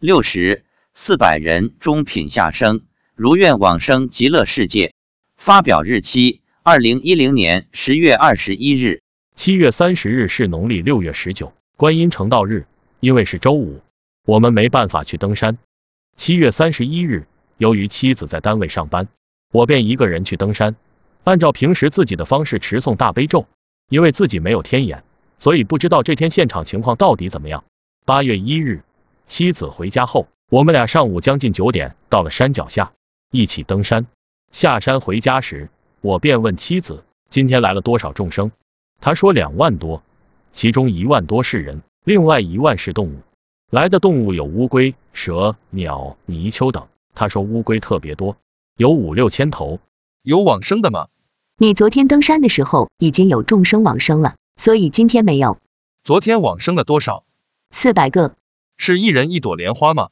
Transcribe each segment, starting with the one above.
六十四百人中品下生，如愿往生极乐世界。发表日期：二零一零年十月二十一日。七月三十日是农历六月十九，观音成道日。因为是周五，我们没办法去登山。七月三十一日，由于妻子在单位上班，我便一个人去登山，按照平时自己的方式持诵大悲咒。因为自己没有天眼，所以不知道这天现场情况到底怎么样。八月一日，妻子回家后，我们俩上午将近九点到了山脚下，一起登山。下山回家时，我便问妻子：“今天来了多少众生？”她说：“两万多，其中一万多是人。”另外一万是动物，来的动物有乌龟、蛇、鸟、泥鳅等。他说乌龟特别多，有五六千头。有往生的吗？你昨天登山的时候已经有众生往生了，所以今天没有。昨天往生了多少？四百个。是一人一朵莲花吗？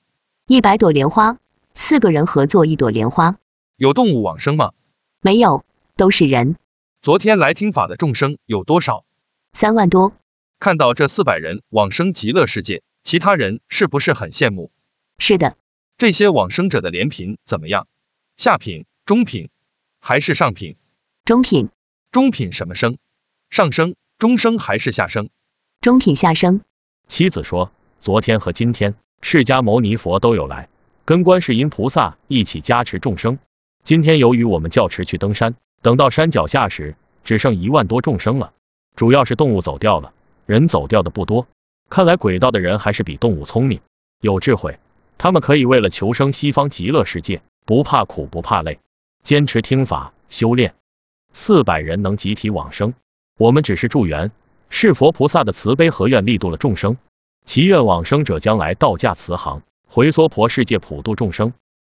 一百朵莲花，四个人合作一朵莲花。有动物往生吗？没有，都是人。昨天来听法的众生有多少？三万多。看到这四百人往生极乐世界，其他人是不是很羡慕？是的。这些往生者的莲品怎么样？下品、中品还是上品？中品。中品什么生？上生、中生还是下生？中品下生。妻子说，昨天和今天，释迦牟尼佛都有来，跟观世音菩萨一起加持众生。今天由于我们教持去登山，等到山脚下时，只剩一万多众生了，主要是动物走掉了。人走掉的不多，看来轨道的人还是比动物聪明，有智慧。他们可以为了求生西方极乐世界，不怕苦不怕累，坚持听法修炼。四百人能集体往生，我们只是助缘，是佛菩萨的慈悲和愿力度了众生。祈愿往生者将来道驾慈航，回娑婆世界普度众生。